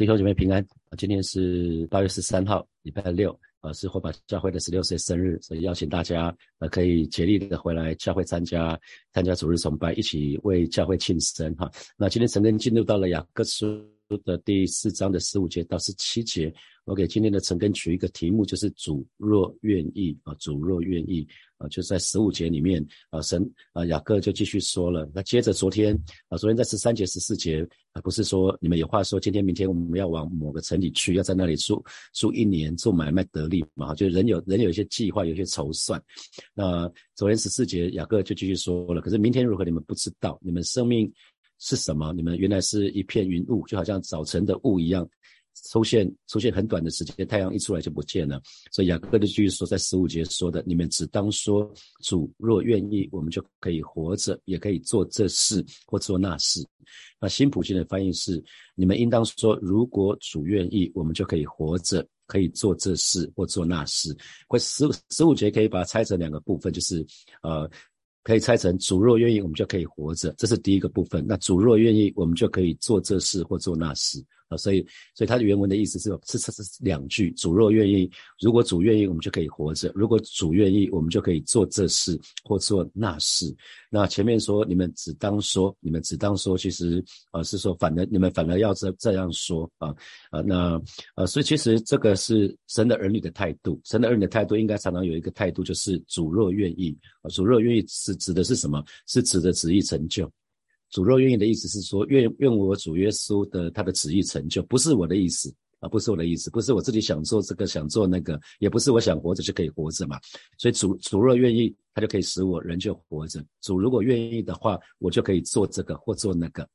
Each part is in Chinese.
弟兄姐妹平安啊！今天是八月十三号，礼拜六啊，是火把教会的十六岁生日，所以邀请大家啊可以竭力的回来教会参加参加主日崇拜，一起为教会庆生哈。那今天陈根进入到了雅各书的第四章的十五节到十七节，我给今天的陈根取一个题目，就是主若愿意啊，主若愿意。啊，就在十五节里面啊，神啊，雅各就继续说了。那接着昨天啊，昨天在十三节、十四节啊，不是说你们有话说，今天、明天我们要往某个城里去，要在那里住住一年，做买卖得利嘛？就人有人有一些计划，有些筹算。那昨天十四节，雅各就继续说了。可是明天如何，你们不知道。你们生命是什么？你们原来是一片云雾，就好像早晨的雾一样。出现出现很短的时间，太阳一出来就不见了。所以雅各的句说，在十五节说的，你们只当说主若愿意，我们就可以活着，也可以做这事或做那事。那新普京的翻译是，你们应当说，如果主愿意，我们就可以活着，可以做这事或做那事。或十十五节可以把它拆成两个部分，就是呃，可以拆成主若愿意，我们就可以活着，这是第一个部分。那主若愿意，我们就可以做这事或做那事。啊，所以，所以它的原文的意思是是是是两句。主若愿意，如果主愿意，我们就可以活着；如果主愿意，我们就可以做这事或做那事。那前面说你们只当说，你们只当说，其实啊是说反而你们反而要这这样说啊啊那啊，所以其实这个是神的儿女的态度。神的儿女的态度应该常常有一个态度，就是主若愿意啊，主若愿意是指的是什么？是指的旨意成就。主若愿意的意思是说，愿愿我主耶稣的他的旨意成就，不是我的意思啊，不是我的意思，不是我自己想做这个想做那个，也不是我想活着就可以活着嘛。所以主主若愿意，他就可以使我人就活着。主如果愿意的话，我就可以做这个或做那个。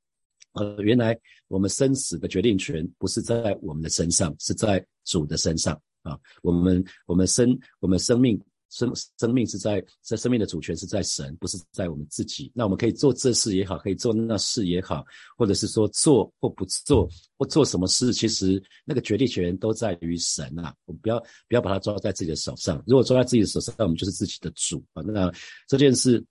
呃，原来我们生死的决定权不是在我们的身上，是在主的身上啊。我们我们生我们生命。生生命是在在生命的主权是在神，不是在我们自己。那我们可以做这事也好，可以做那事也好，或者是说做或不做或做什么事，其实那个决定权都在于神啊。我们不要不要把它抓在自己的手上。如果抓在自己的手上，那我们就是自己的主啊。那这件事。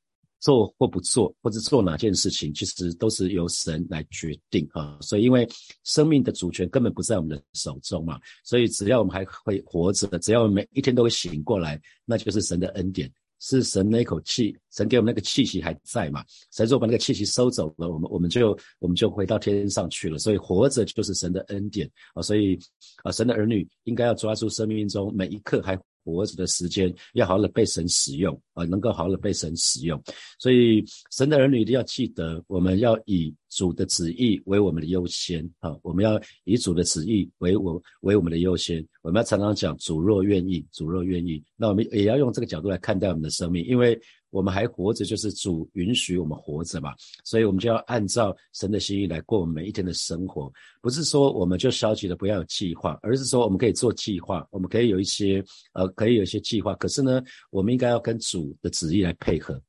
做或不做，或者做哪件事情，其实都是由神来决定啊。所以，因为生命的主权根本不在我们的手中嘛，所以只要我们还会活着，只要每一天都会醒过来，那就是神的恩典，是神那口气，神给我们那个气息还在嘛。神说把那个气息收走了，我们我们就我们就回到天上去了。所以活着就是神的恩典啊。所以啊，神的儿女应该要抓住生命中每一刻还。活着的时间要好好的被神使用啊，能够好好的被神使用，所以神的儿女一定要记得，我们要以主的旨意为我们的优先啊，我们要以主的旨意为我为我们的优先，我们要常常讲主若愿意，主若愿意，那我们也要用这个角度来看待我们的生命，因为。我们还活着，就是主允许我们活着嘛，所以我们就要按照神的心意来过我们每一天的生活。不是说我们就消极的不要有计划，而是说我们可以做计划，我们可以有一些呃，可以有一些计划。可是呢，我们应该要跟主的旨意来配合。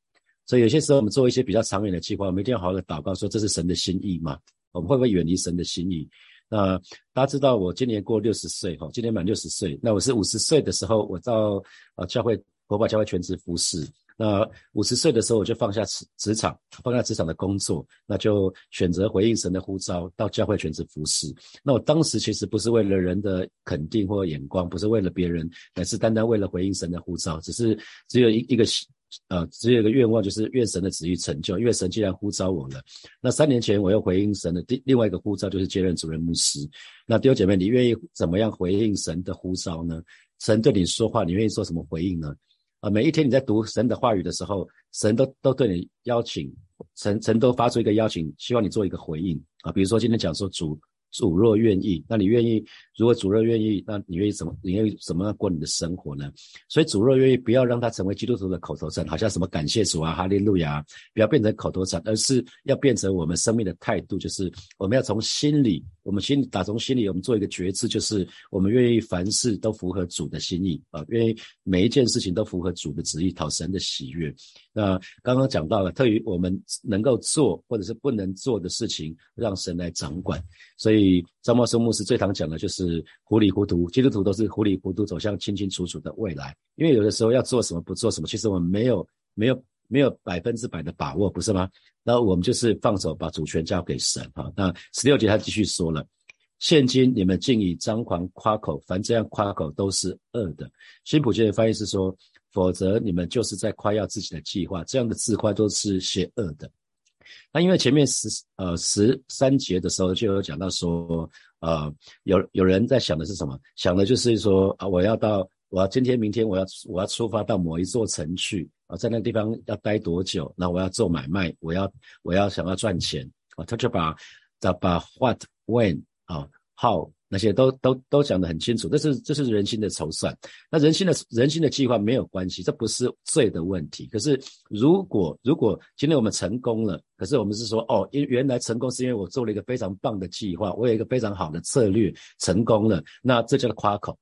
所以有些时候我们做一些比较长远的计划，我们一定要好好的祷告，说这是神的心意嘛？我们会不会远离神的心意？那大家知道我今年过六十岁哈，今年满六十岁。那我是五十岁的时候，我到呃教会，我把教会全职服侍。那五十岁的时候，我就放下职职场，放下职场的工作，那就选择回应神的呼召，到教会全职服侍。那我当时其实不是为了人的肯定或眼光，不是为了别人，乃是单单为了回应神的呼召，只是只有一一个呃，只有一个愿望，就是愿神的旨意成就。因为神既然呼召我了，那三年前我又回应神的第另外一个呼召，就是接任主任牧师。那弟兄姐妹，你愿意怎么样回应神的呼召呢？神对你说话，你愿意做什么回应呢？啊，每一天你在读神的话语的时候，神都都对你邀请，神神都发出一个邀请，希望你做一个回应啊。比如说今天讲说主。主若愿意，那你愿意？如果主若愿意，那你愿意怎么？你愿意怎么样过你的生活呢？所以主若愿意，不要让它成为基督徒的口头禅，好像什么感谢主啊、哈利路亚，不要变成口头禅，而是要变成我们生命的态度，就是我们要从心里，我们心打从心里，我们做一个决志，就是我们愿意凡事都符合主的心意啊，愿意每一件事情都符合主的旨意，讨神的喜悦。那刚刚讲到了，特于我们能够做或者是不能做的事情，让神来掌管。所以张茂生牧师最常讲的就是糊里糊涂，基督徒都是糊里糊涂走向清清楚楚的未来。因为有的时候要做什么不做什么，其实我们没有没有没有百分之百的把握，不是吗？那我们就是放手把主权交给神哈。那十六节他继续说了。现今你们竟以张狂夸口，凡这样夸口都是恶的。新普界的翻译是说，否则你们就是在夸耀自己的计划，这样的自夸都是邪恶的。那因为前面十呃十三节的时候就有讲到说，呃有有人在想的是什么？想的就是说啊，我要到我要今天明天我要我要出发到某一座城去啊，在那地方要待多久？那我要做买卖，我要我要想要赚钱啊，他就把把 what when 啊，how 那些都都都讲得很清楚，这是这是人心的筹算。那人心的人心的计划没有关系，这不是罪的问题。可是如果如果今天我们成功了，可是我们是说哦，因原来成功是因为我做了一个非常棒的计划，我有一个非常好的策略，成功了，那这叫做夸口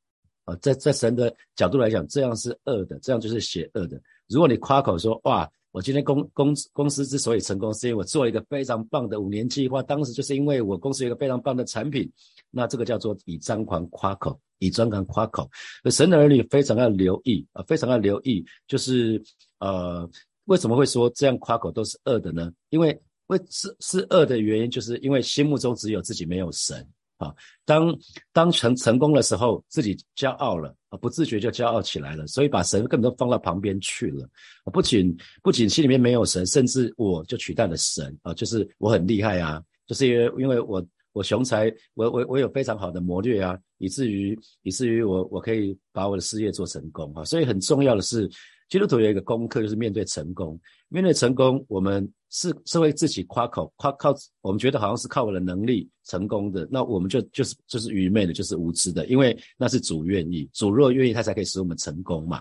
啊。在在神的角度来讲，这样是恶的，这样就是邪恶的。如果你夸口说哇。我今天公公公司之所以成功，是因为我做了一个非常棒的五年计划。当时就是因为我公司有一个非常棒的产品，那这个叫做以张狂夸口，以张狂夸口。神的儿女非常要留意啊，非常要留意，就是呃，为什么会说这样夸口都是恶的呢？因为为是是恶的原因，就是因为心目中只有自己，没有神。啊，当当成成功的时候，自己骄傲了啊，不自觉就骄傲起来了，所以把神根本都放到旁边去了啊。不仅不仅心里面没有神，甚至我就取代了神啊，就是我很厉害啊，就是因为因为我我雄才，我我我有非常好的谋略啊，以至于以至于我我可以把我的事业做成功啊。所以很重要的是，基督徒有一个功课，就是面对成功，面对成功，我们。是是会自己夸口夸靠，我们觉得好像是靠我的能力成功的，那我们就就是就是愚昧的，就是无知的，因为那是主愿意，主若愿意，他才可以使我们成功嘛。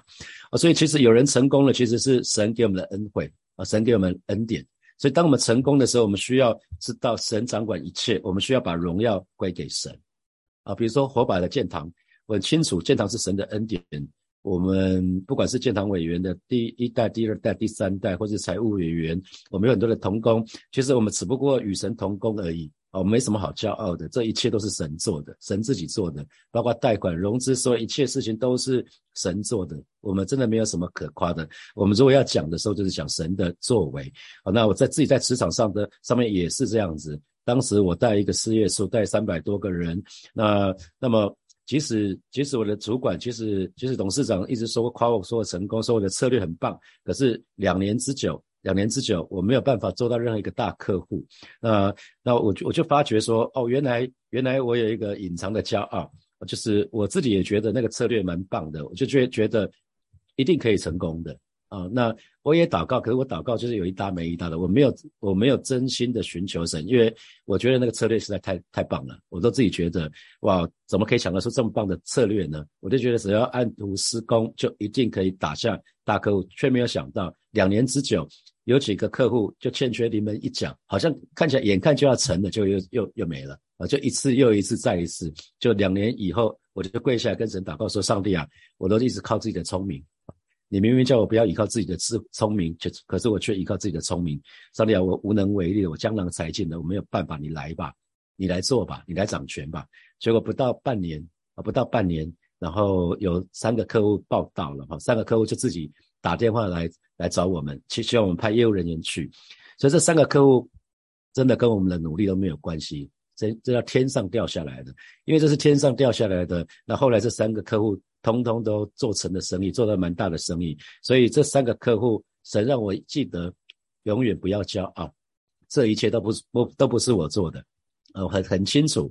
啊，所以其实有人成功了，其实是神给我们的恩惠啊，神给我们恩典。所以当我们成功的时候，我们需要知道神掌管一切，我们需要把荣耀归给神啊。比如说火把的建堂，我很清楚建堂是神的恩典。我们不管是建堂委员的第一代、第二代、第三代，或是财务委员，我们有很多的同工。其实我们只不过与神同工而已啊，没什么好骄傲的。这一切都是神做的，神自己做的，包括贷款、融资，所有一切事情都是神做的。我们真的没有什么可夸的。我们如果要讲的时候，就是讲神的作为啊。那我在自己在职场上的上面也是这样子。当时我带一个事业所，带三百多个人，那那么。即使即使我的主管，即使即使董事长一直说夸我说我成功，说我的策略很棒，可是两年之久，两年之久，我没有办法做到任何一个大客户。那那我就我就发觉说，哦，原来原来我有一个隐藏的骄傲，就是我自己也觉得那个策略蛮棒的，我就觉觉得一定可以成功的。啊，那我也祷告，可是我祷告就是有一搭没一搭的，我没有我没有真心的寻求神，因为我觉得那个策略实在太太棒了，我都自己觉得哇，怎么可以想得出这么棒的策略呢？我就觉得只要按图施工，就一定可以打下大客户，却没有想到两年之久，有几个客户就欠缺临门一脚，好像看起来眼看就要成了，就又又又没了啊，就一次又一次再一次，就两年以后，我就跪下来跟神祷告说：上帝啊，我都一直靠自己的聪明。你明明叫我不要依靠自己的智聪明，却可是我却依靠自己的聪明。上帝啊，我无能为力，我江郎才尽了，我没有办法。你来吧，你来做吧，你来掌权吧。结果不到半年啊，不到半年，然后有三个客户报道了哈，三个客户就自己打电话来来找我们，去希望我们派业务人员去。所以这三个客户真的跟我们的努力都没有关系，这这叫天上掉下来的，因为这是天上掉下来的。那后来这三个客户。通通都做成的生意，做了蛮大的生意，所以这三个客户，神让我记得，永远不要骄傲，这一切都不是不都不是我做的，呃，很很清楚。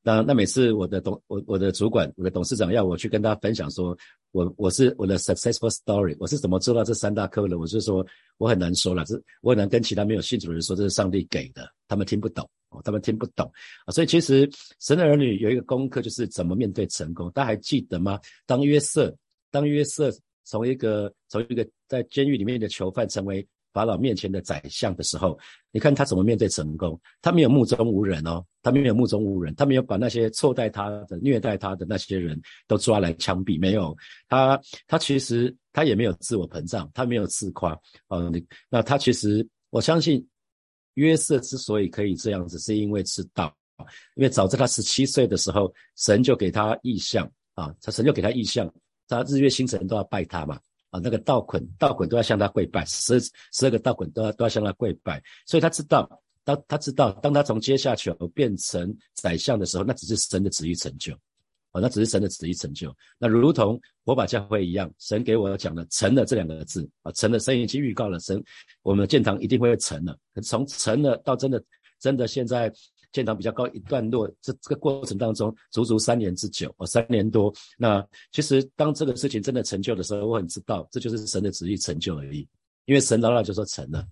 那那每次我的董我我的主管我的董事长要我去跟他分享说，我我是我的 successful story，我是怎么做到这三大客户的，我就说我很难说了，这我很难跟其他没有信主的人说这是上帝给的，他们听不懂。他们听不懂啊，所以其实神的儿女有一个功课，就是怎么面对成功。大家还记得吗？当约瑟，当约瑟从一个从一个在监狱里面的囚犯，成为法老面前的宰相的时候，你看他怎么面对成功？他没有目中无人哦，他没有目中无人，他没有把那些错待他的、虐待他的那些人都抓来枪毙，没有。他他其实他也没有自我膨胀，他没有自夸哦。你那他其实我相信。约瑟之所以可以这样子，是因为知道，因为早在他十七岁的时候，神就给他意象啊，他神就给他意象，他日月星辰都要拜他嘛，啊，那个道捆道捆都要向他跪拜，十十二个道捆都要都要向他跪拜，所以他知道当他知道，当他从阶下囚变成宰相的时候，那只是神的旨意成就，啊，那只是神的旨意成就。那如同火把教会一样，神给我讲的“成了”这两个字啊，成了，神已经预告了，神我们建堂一定会成了。可是从成了到真的，真的现在建堂比较高一段落，这这个过程当中，足足三年之久，哦，三年多。那其实当这个事情真的成就的时候，我很知道，这就是神的旨意成就而已。因为神老老就说成了，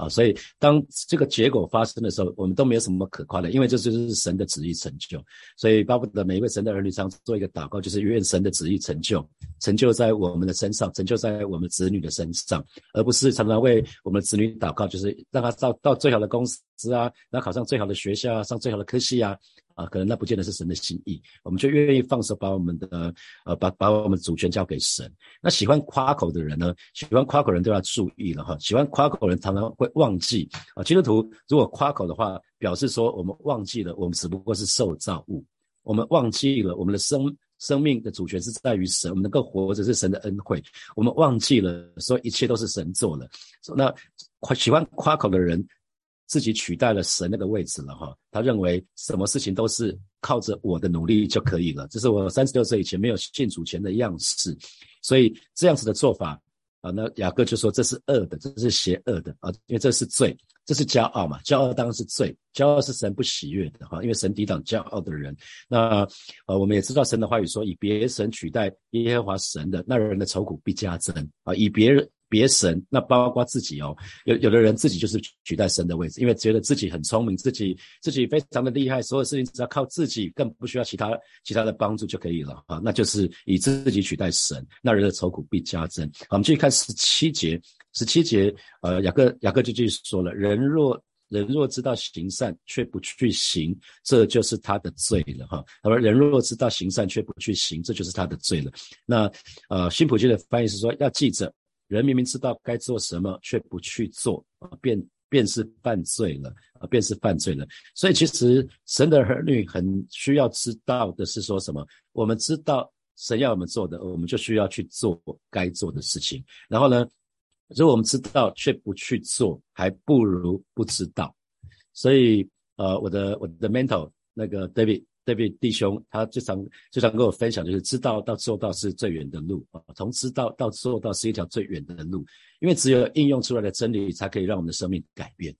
啊，所以当这个结果发生的时候，我们都没有什么可夸的，因为这就是神的旨意成就。所以巴不得每一位神的儿女常做一个祷告，就是愿神的旨意成就，成就在我们的身上，成就在我们子女的身上，而不是常常为我们子女祷告，就是让他到到最好的公司啊，然后考上最好的学校啊，上最好的科系啊。啊，可能那不见得是神的心意，我们就愿意放手把我们的呃，把把我们主权交给神。那喜欢夸口的人呢？喜欢夸口人都要注意了哈。喜欢夸口人常常会忘记啊。基督徒如果夸口的话，表示说我们忘记了，我们只不过是受造物，我们忘记了我们的生生命的主权是在于神，我们能够活着是神的恩惠，我们忘记了说一切都是神做的。那夸喜欢夸口的人。自己取代了神那个位置了哈，他认为什么事情都是靠着我的努力就可以了，这是我三十六岁以前没有信主前的样式，所以这样子的做法啊，那雅各就说这是恶的，这是邪恶的啊，因为这是罪，这是骄傲嘛，骄傲当然是罪，骄傲是神不喜悦的哈，因为神抵挡骄傲的人。那呃，我们也知道神的话语说，以别神取代耶和华神的那人的愁苦必加增啊，以别人。别神，那包括自己哦。有有的人自己就是取代神的位置，因为觉得自己很聪明，自己自己非常的厉害，所有事情只要靠自己，更不需要其他其他的帮助就可以了啊。那就是以自己取代神，那人的愁苦必加增。好，我们继续看十七节，十七节，呃，雅各雅各就继续说了：人若人若知道行善却不去行，这就是他的罪了哈。他说：人若知道行善却不去行，这就是他的罪了。那呃，新普京的翻译是说要记着。人明明知道该做什么，却不去做啊，便便是犯罪了啊，便是犯罪了。所以其实神的儿女很需要知道的是说什么？我们知道神要我们做的，我们就需要去做该做的事情。然后呢，如果我们知道却不去做，还不如不知道。所以呃，我的我的 mentor 那个 David。这位弟兄，他最常最常跟我分享，就是知道到做到是最远的路啊。从知道到做到是一条最远的路，因为只有应用出来的真理，才可以让我们的生命改变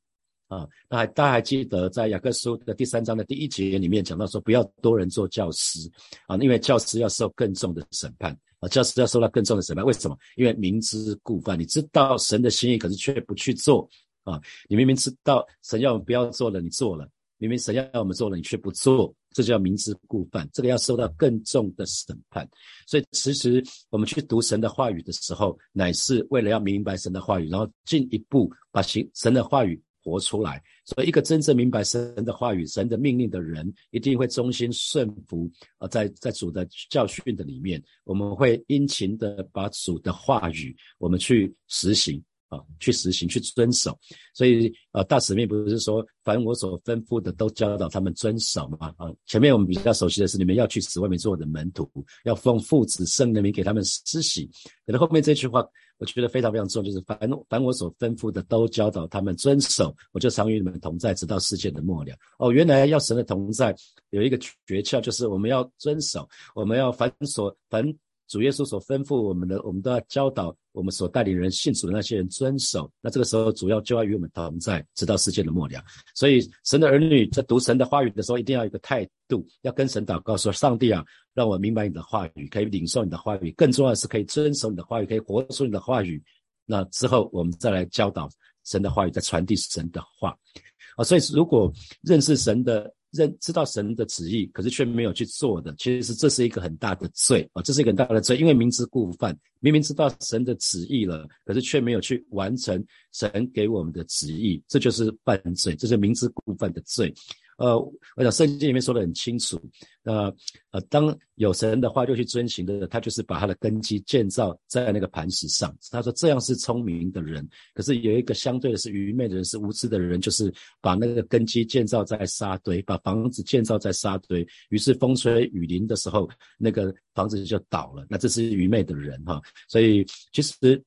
啊。那还大家还记得，在雅各书的第三章的第一节里面讲到说，不要多人做教师啊，因为教师要受更重的审判啊，教师要受到更重的审判。为什么？因为明知故犯，你知道神的心意，可是却不去做啊。你明明知道神要我们不要做了，你做了；明明神要我们做了，你却不做。这叫明知故犯，这个要受到更重的审判。所以，其实我们去读神的话语的时候，乃是为了要明白神的话语，然后进一步把行神的话语活出来。所以，一个真正明白神的话语、神的命令的人，一定会忠心顺服。啊，在在主的教训的里面，我们会殷勤的把主的话语，我们去实行。啊，去实行，去遵守，所以呃，大使命不是说凡我所吩咐的都教导他们遵守嘛？啊，前面我们比较熟悉的是，你们要去使外面做我的门徒，要奉父子圣的名给他们施洗。可是后面这句话，我觉得非常非常重要，就是凡凡我所吩咐的都教导他们遵守，我就常与你们同在，直到世界的末了。哦，原来要神的同在有一个诀窍，就是我们要遵守，我们要凡所凡。主耶稣所吩咐我们的，我们都要教导我们所带领人信主的那些人遵守。那这个时候，主要就要与我们同在，直到世界的末了。所以，神的儿女在读神的话语的时候，一定要有个态度，要跟神祷告说：“上帝啊，让我明白你的话语，可以领受你的话语。更重要的是，可以遵守你的话语，可以活出你的话语。那之后，我们再来教导神的话语，再传递神的话。啊，所以如果认识神的。认知道神的旨意，可是却没有去做的，其实这是一个很大的罪啊！这是一个很大的罪，因为明知故犯，明明知道神的旨意了，可是却没有去完成神给我们的旨意，这就是犯罪，这是明知故犯的罪。呃，我想圣经里面说的很清楚，那呃，当有神的话就去遵行的，他就是把他的根基建造在那个磐石上。他说这样是聪明的人，可是有一个相对的是愚昧的人，是无知的人，就是把那个根基建造在沙堆，把房子建造在沙堆，于是风吹雨淋的时候，那个房子就倒了。那这是愚昧的人哈，所以其实。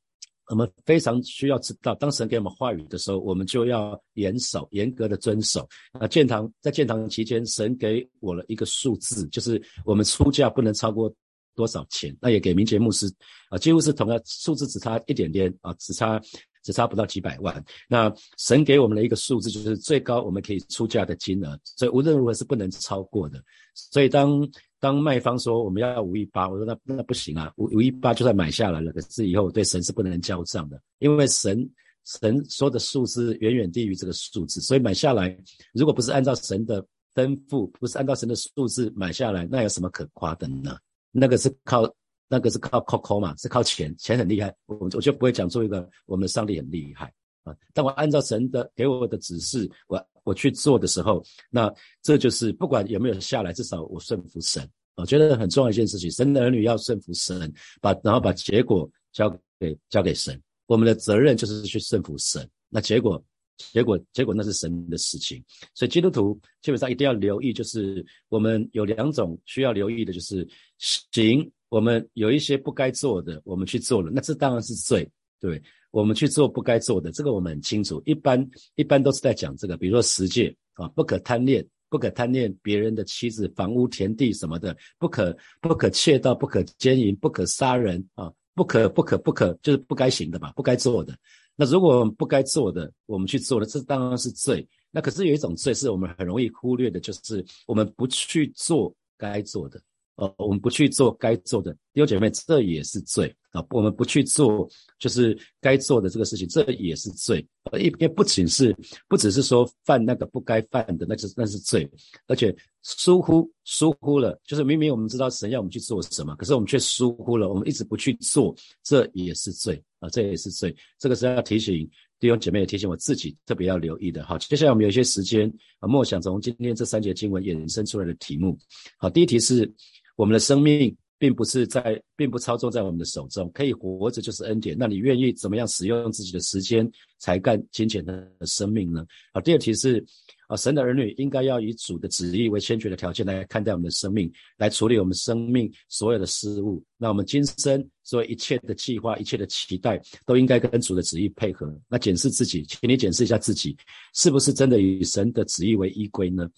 我们非常需要知道，当神给我们话语的时候，我们就要严守、严格的遵守。啊，建堂在建堂期间，神给我了一个数字，就是我们出价不能超过多少钱。那也给明节牧师啊，几乎是同样数字，只差一点点啊，只差只差不到几百万。那神给我们的一个数字，就是最高我们可以出价的金额，所以无论如何是不能超过的。所以当当卖方说我们要五一八，我说那那不行啊，五五一八就算买下来了，可是以后对神是不能交账的，因为神神说的数字远远低于这个数字，所以买下来如果不是按照神的吩咐，不是按照神的数字买下来，那有什么可夸的呢？那个是靠那个是靠靠抠嘛，是靠钱，钱很厉害，我我就不会讲出一个我们的上帝很厉害啊，但我按照神的给我的指示，我。我去做的时候，那这就是不管有没有下来，至少我顺服神。我觉得很重要一件事情，神的儿女要顺服神，把然后把结果交给交给神。我们的责任就是去顺服神。那结果结果结果那是神的事情。所以基督徒基本上一定要留意，就是我们有两种需要留意的，就是行我们有一些不该做的，我们去做了，那这当然是罪，对。我们去做不该做的，这个我们很清楚。一般一般都是在讲这个，比如说十戒啊，不可贪恋，不可贪恋别人的妻子、房屋、田地什么的，不可不可窃盗，不可奸淫，不可杀人啊，不可不可不可，就是不该行的嘛，不该做的。那如果我们不该做的，我们去做了，这当然是罪。那可是有一种罪是我们很容易忽略的，就是我们不去做该做的。呃，我们不去做该做的，弟兄姐妹，这也是罪啊！我们不去做就是该做的这个事情，这也是罪。呃，因为不仅是不只是说犯那个不该犯的，那就是那是罪，而且疏忽疏忽了，就是明明我们知道神要我们去做什么，可是我们却疏忽了，我们一直不去做，这也是罪啊！这也是罪。这个是要提醒弟兄姐妹，也提醒我自己特别要留意的。好，接下来我们有一些时间啊，默想从今天这三节经文衍生出来的题目。好，第一题是。我们的生命并不是在，并不操纵在我们的手中，可以活着就是恩典。那你愿意怎么样使用自己的时间、才干、金钱的生命呢？好，第二题是，啊，神的儿女应该要以主的旨意为先决的条件来看待我们的生命，来处理我们生命所有的失误。那我们今生所有一切的计划、一切的期待，都应该跟主的旨意配合。那检视自己，请你检视一下自己，是不是真的以神的旨意为依归呢？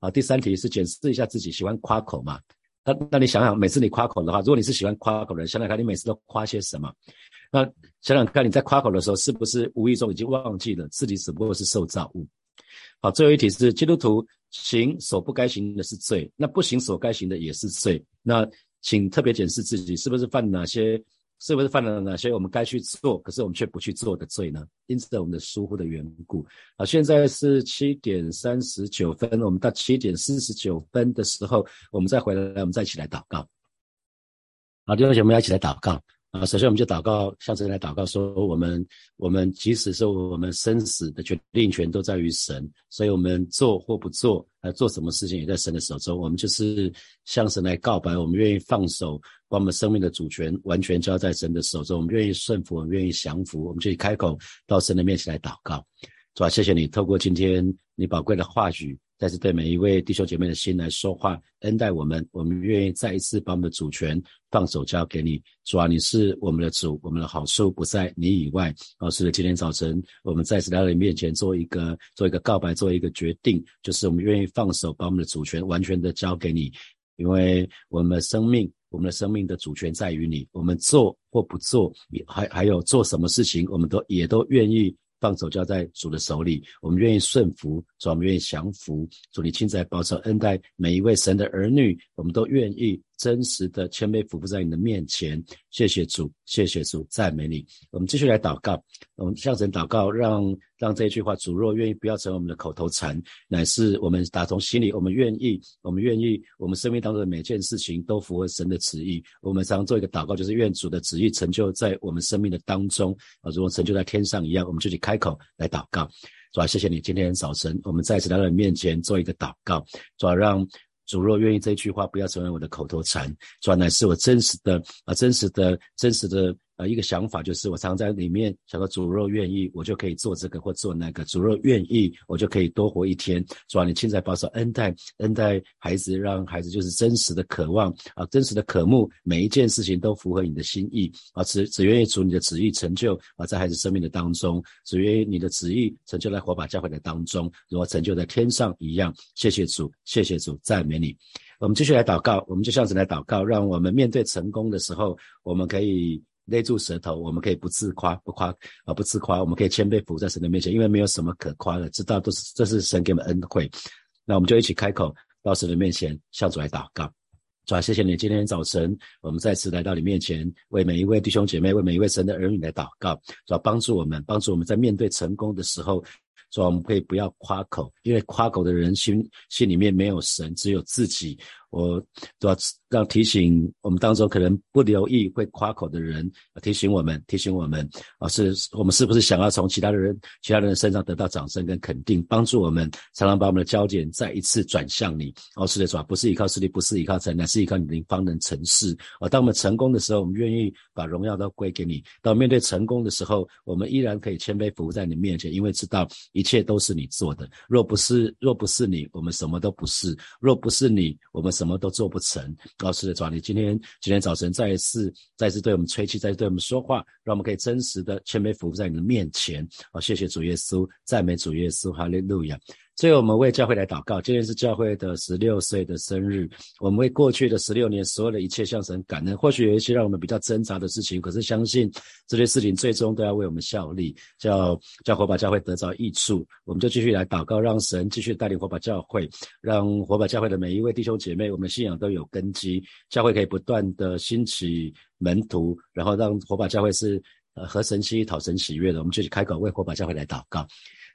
啊，第三题是检视一下自己，喜欢夸口吗？那那你想想，每次你夸口的话，如果你是喜欢夸口的人，想想看你每次都夸些什么？那想想看你在夸口的时候，是不是无意中已经忘记了自己只不过是受造物？好，最后一题是基督徒行所不该行的是罪，那不行所该行的也是罪。那请特别检视自己，是不是犯哪些？是不是犯了哪些我们该去做，可是我们却不去做的罪呢？因此，我们的疏忽的缘故。好，现在是七点三十九分，我们到七点四十九分的时候，我们再回来，我们再一起来祷告。好，弟兄姐妹，一起来祷告。啊，首先我们就祷告，向神来祷告，说我们我们即使是我们生死的决定权都在于神，所以我们做或不做，呃，做什么事情也在神的手中。我们就是向神来告白，我们愿意放手，把我们生命的主权完全交在神的手中。我们愿意顺服，我们愿意降服，我们就开口到神的面前来祷告。主啊，谢谢你透过今天你宝贵的话语。再次对每一位弟兄姐妹的心来说话，恩待我们，我们愿意再一次把我们的主权放手交给你。主啊，你是我们的主，我们的好处不在你以外。哦，是的，今天早晨我们再次来到你面前，做一个做一个告白，做一个决定，就是我们愿意放手把我们的主权完全的交给你，因为我们的生命，我们的生命的主权在于你。我们做或不做，还还有做什么事情，我们都也都愿意。放手交在主的手里，我们愿意顺服，主我们愿意降服，主你亲自来保守恩待每一位神的儿女，我们都愿意真实的谦卑俯伏在你的面前。谢谢主，谢谢主，赞美你。我们继续来祷告，我们向神祷告，让让这一句话，主若愿意，不要成为我们的口头禅，乃是我们打从心里，我们愿意，我们愿意，我们生命当中的每件事情都符合神的旨意。我们常做一个祷告，就是愿主的旨意成就在我们生命的当中啊，如果成就在天上一样，我们就去开口来祷告。主啊，谢谢你，今天早晨我们再次来到你面前做一个祷告，主啊，让。主若愿意，这句话不要成为我的口头禅，转来是我真实的啊，真实的、真实的呃一个想法，就是我常在里面想说，主若愿意，我就可以做这个或做那个；主若愿意，我就可以多活一天。主啊，你亲在保守恩待恩待孩子，让孩子就是真实的渴望啊，真实的渴慕，每一件事情都符合你的心意啊，只只愿意主你的旨意成就啊，在孩子生命的当中，只愿意你的旨意成就在火把教会的当中，如果成就在天上一样。谢谢主，谢谢主，赞美你。我们继续来祷告，我们就像子来祷告，让我们面对成功的时候，我们可以勒住舌头，我们可以不自夸，不夸啊，不自夸，我们可以谦卑服在神的面前，因为没有什么可夸的，知道都是这是神给我们恩惠。那我们就一起开口到神的面前，向主来祷告。主啊，谢谢你今天早晨，我们再次来到你面前，为每一位弟兄姐妹，为每一位神的儿女来祷告，主要帮助我们，帮助我们在面对成功的时候。说我们可以不要夸口，因为夸口的人心心里面没有神，只有自己。我都要让提醒我们当中可能不留意会夸口的人，提醒我们，提醒我们啊，是我们是不是想要从其他的人、其他人的身上得到掌声跟肯定，帮助我们，常常把我们的焦点再一次转向你。哦，是的，主啊，不是依靠势力，不是依靠才能，是依靠你的方能成事。啊，当我们成功的时候，我们愿意把荣耀都归给你；当面对成功的时候，我们依然可以谦卑服务在你面前，因为知道一切都是你做的。若不是，若不是你，我们什么都不是；若不是你，我们。什么都做不成，老师的主，你今天今天早晨再一次再次对我们吹气，再次对我们说话，让我们可以真实的谦卑服在你的面前。好，谢谢主耶稣，赞美主耶稣，哈利路亚。最后，我们为教会来祷告。今天是教会的十六岁的生日，我们为过去的十六年所有的一切向神感恩。或许有一些让我们比较挣扎的事情，可是相信这些事情最终都要为我们效力，叫叫火把教会得着益处。我们就继续来祷告，让神继续带领火把教会，让火把教会的每一位弟兄姐妹，我们信仰都有根基，教会可以不断的兴起门徒，然后让火把教会是呃合神心意、讨神喜悦的。我们继续开口为火把教会来祷告。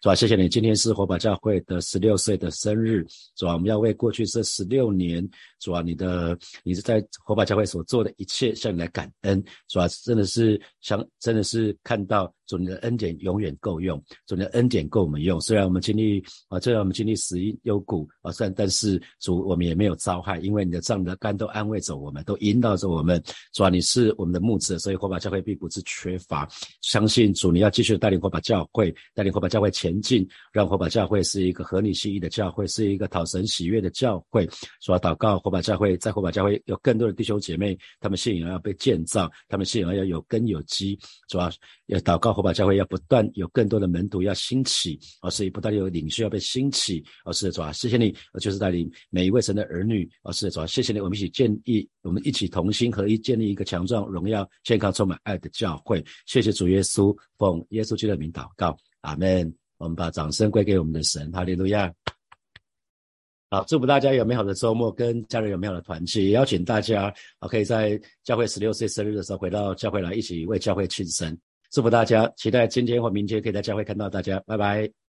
是吧？谢谢你，今天是火把教会的十六岁的生日，是吧？我们要为过去这十六年，主啊，你的你是在火把教会所做的一切向你来感恩，主啊，真的是想，真的是看到。主你的恩典永远够用，主你的恩典够我们用。虽然我们经历啊，虽然我们经历死因幽谷啊，但但是主我们也没有遭害，因为你的杖、你的肝都安慰着我们，都引导着我们。主啊，你是我们的牧者，所以火把教会并不是缺乏。相信主，你要继续带领火把教会，带领火把教会前进，让火把教会是一个合你心意的教会，是一个讨神喜悦的教会。主啊，祷告火把教会，在火把教会有更多的弟兄姐妹，他们信仰要被建造，他们信仰要有根有基。主要，要祷告。火把教会要不断有更多的门徒要兴起，而是不断有领袖要被兴起，而是主啊，谢谢你，就是带领每一位神的儿女，而是主啊，谢谢你，我们一起建立，我们一起同心合一，建立一个强壮、荣耀、健康、充满爱的教会。谢谢主耶稣，奉耶稣基督的名祷告，阿门。我们把掌声归给我们的神，哈利路亚。好，祝福大家有美好的周末，跟家人有美好的团聚，也邀请大家啊，可以在教会十六岁生日的时候回到教会来，一起为教会庆生。祝福大家，期待今天或明天可以在教会看到大家，拜拜。